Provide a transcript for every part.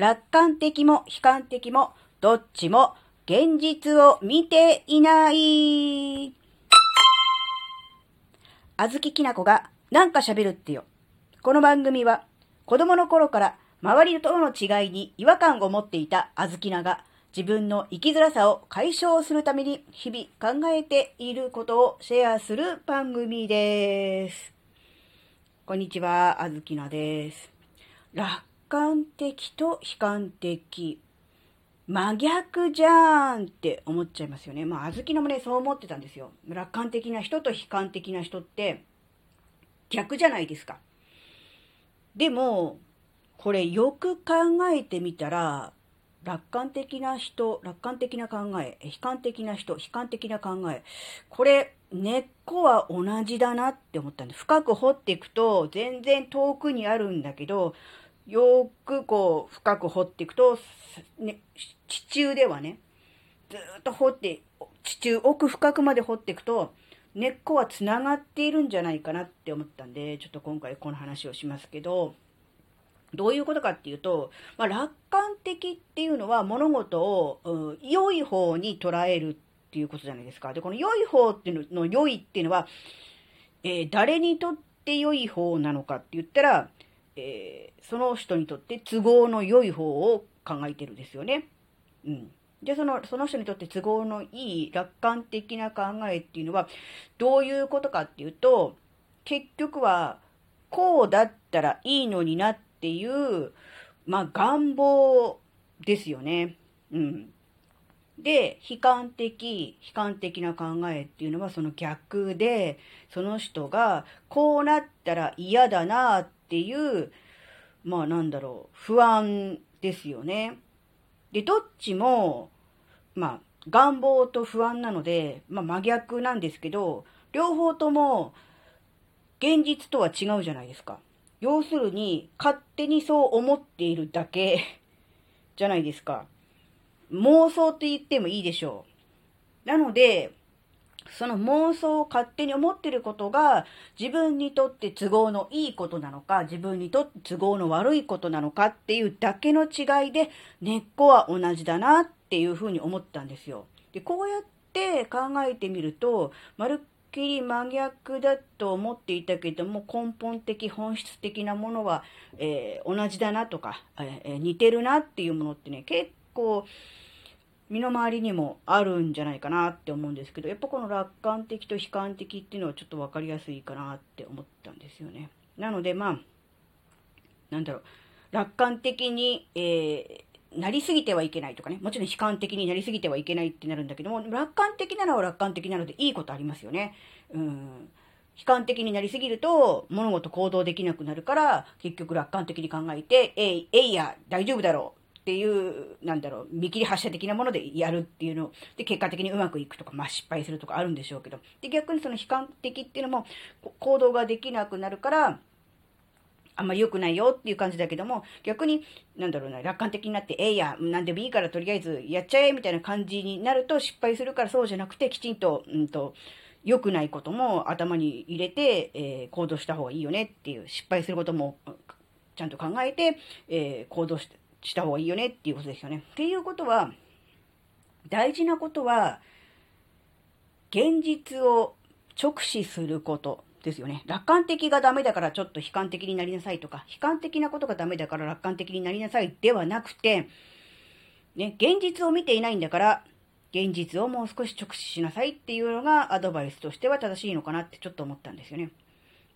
楽観的も悲観的も、どっちも現実を見ていない。あずききなこがなんか喋るってよ。この番組は子供の頃から周りとの違いに違和感を持っていたあずきなが自分の生きづらさを解消するために日々考えていることをシェアする番組です。こんにちは、あずきなです。楽観的と悲観的。真逆じゃんって思っちゃいますよね。まあ、あずきのもね、そう思ってたんですよ。楽観的な人と悲観的な人って逆じゃないですか。でも、これよく考えてみたら、楽観的な人、楽観的な考え、悲観的な人、悲観的な考え。これ、根っこは同じだなって思ったんで、深く掘っていくと全然遠くにあるんだけど、よくこう深く掘っていくと、ね、地中ではね、ずっと掘って、地中奥深くまで掘っていくと、根っこはつながっているんじゃないかなって思ったんで、ちょっと今回この話をしますけど、どういうことかっていうと、まあ、楽観的っていうのは物事を、うん、良い方に捉えるっていうことじゃないですか。で、この良い方っていうのの良いっていうのは、えー、誰にとって良い方なのかって言ったら、えー、その人にとって都合の良い方を考えてるんですよね。うん。で、その、その人にとって都合のいい楽観的な考えっていうのは、どういうことかっていうと、結局は、こうだったらいいのになっていう、まあ、願望ですよね。うん。で、悲観的、悲観的な考えっていうのはその逆で、その人がこうなったら嫌だなっていう、まあなんだろう、不安ですよね。で、どっちも、まあ願望と不安なので、まあ真逆なんですけど、両方とも現実とは違うじゃないですか。要するに、勝手にそう思っているだけ じゃないですか。妄想って言ってもいいでしょう。なので、その妄想を勝手に思ってることが自分にとって都合のいいことなのか、自分にとって都合の悪いことなのかっていうだけの違いで根っこは同じだなっていうふうに思ったんですよ。で、こうやって考えてみると、まるっきり真逆だと思っていたけども根本的本質的なものは、えー、同じだなとか、えー、似てるなっていうものってね結構身の回りにもあるんじゃないかなって思うんですけど、やっぱこの楽観的と悲観的っていうのはちょっと分かりやすいかなって思ったんですよね。なのでまあ、なんだろう、楽観的に、えー、なりすぎてはいけないとかね、もちろん悲観的になりすぎてはいけないってなるんだけども、楽観的なのは楽観的なのでいいことありますよね。うん。悲観的になりすぎると物事行動できなくなるから結局楽観的に考えて、えい、えいや、大丈夫だろうっていう、なんだろう、見切り発車的なものでやるっていうので、結果的にうまくいくとか、まあ失敗するとかあるんでしょうけど、で、逆にその悲観的っていうのも、行動ができなくなるから、あんまり良くないよっていう感じだけども、逆に、なんだろうな、楽観的になって、ええや、なんでもいいからとりあえずやっちゃえみたいな感じになると失敗するからそうじゃなくて、きちんと、うんと、良くないことも頭に入れて、えー、行動した方がいいよねっていう、失敗することもちゃんと考えて、えー、行動して、した方がいいよねっていうことですよね。っていうことは、大事なことは、現実を直視することですよね。楽観的がダメだからちょっと悲観的になりなさいとか、悲観的なことがダメだから楽観的になりなさいではなくて、ね、現実を見ていないんだから、現実をもう少し直視しなさいっていうのがアドバイスとしては正しいのかなってちょっと思ったんですよね。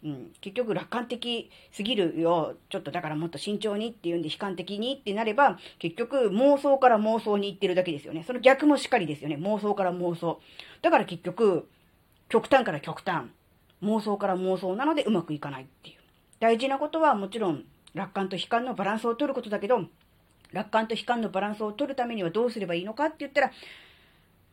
うん、結局楽観的すぎるよ、ちょっとだからもっと慎重にっていうんで悲観的にってなれば、結局妄想から妄想に行ってるだけですよね。その逆もしっかりですよね。妄想から妄想。だから結局、極端から極端。妄想から妄想なのでうまくいかないっていう。大事なことはもちろん楽観と悲観のバランスを取ることだけど、楽観と悲観のバランスを取るためにはどうすればいいのかって言ったら、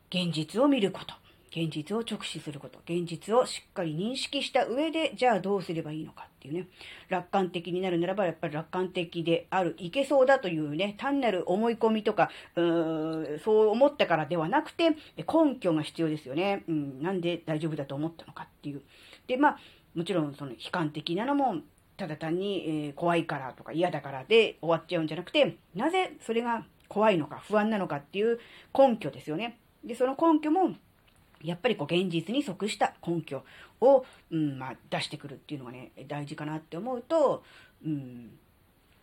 現実を見ること。現実を直視すること、現実をしっかり認識した上で、じゃあどうすればいいのかっていうね、楽観的になるならば、やっぱり楽観的である、いけそうだというね、単なる思い込みとか、うーんそう思ったからではなくて、根拠が必要ですよね。うん、なんで大丈夫だと思ったのかっていう。で、まあ、もちろんその悲観的なのもただ単に、え、怖いからとか嫌だからで終わっちゃうんじゃなくて、なぜそれが怖いのか不安なのかっていう根拠ですよね。で、その根拠も、やっぱりこう現実に即した根拠を、うんまあ、出してくるっていうのがね、大事かなって思うと、うん、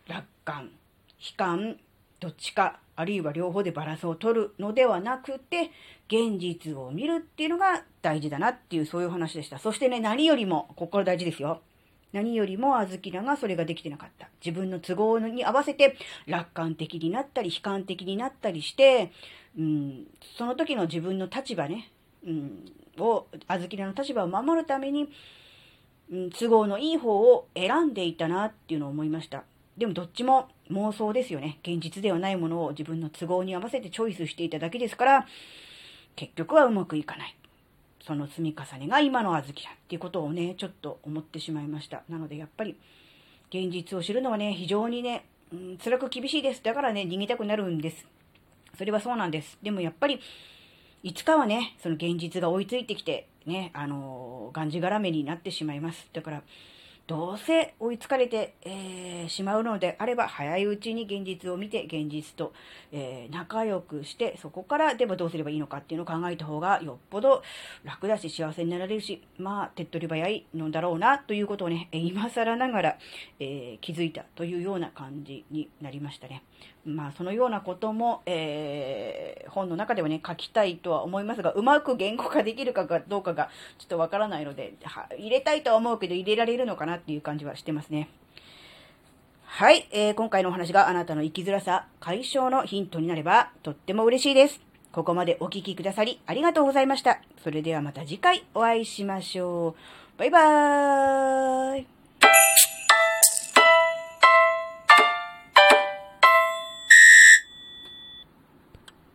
楽観、悲観、どっちか、あるいは両方でバランスを取るのではなくて、現実を見るっていうのが大事だなっていう、そういう話でした。そしてね、何よりも、ここから大事ですよ。何よりもあずきらがそれができてなかった。自分の都合に合わせて楽観的になったり、悲観的になったりして、うん、その時の自分の立場ね、うん、を、あずきらの立場を守るために、うん、都合のいい方を選んでいたなっていうのを思いました。でもどっちも妄想ですよね。現実ではないものを自分の都合に合わせてチョイスしていただけですから、結局はうまくいかない。その積み重ねが今の小豆だっていうことをね、ちょっと思ってしまいました。なのでやっぱり、現実を知るのはね、非常にね、うん、辛く厳しいです。だからね、逃げたくなるんです。それはそうなんです。でもやっぱり、いつかはね、その現実が追いついてきて、ね、あのー、がんじがらめになってしまいます。だから、どうせ追いつかれて、えー、しまうのであれば、早いうちに現実を見て、現実と、えー、仲良くして、そこからでもどうすればいいのかっていうのを考えた方がよっぽど楽だし、幸せになられるし、まあ、手っ取り早いのだろうな、ということをね、今更ながら、えー、気づいたというような感じになりましたね。まあ、そのようなことも、えー、本の中ではね、書きたいとは思いますが、うまく言語化できるかどうかがちょっとわからないので、入れたいとは思うけど、入れられるのかなっていう感じはしてますね。はい、えー、今回のお話があなたの生きづらさ解消のヒントになればとっても嬉しいです。ここまでお聴きくださりありがとうございました。それではまた次回お会いしましょう。バイバーイ。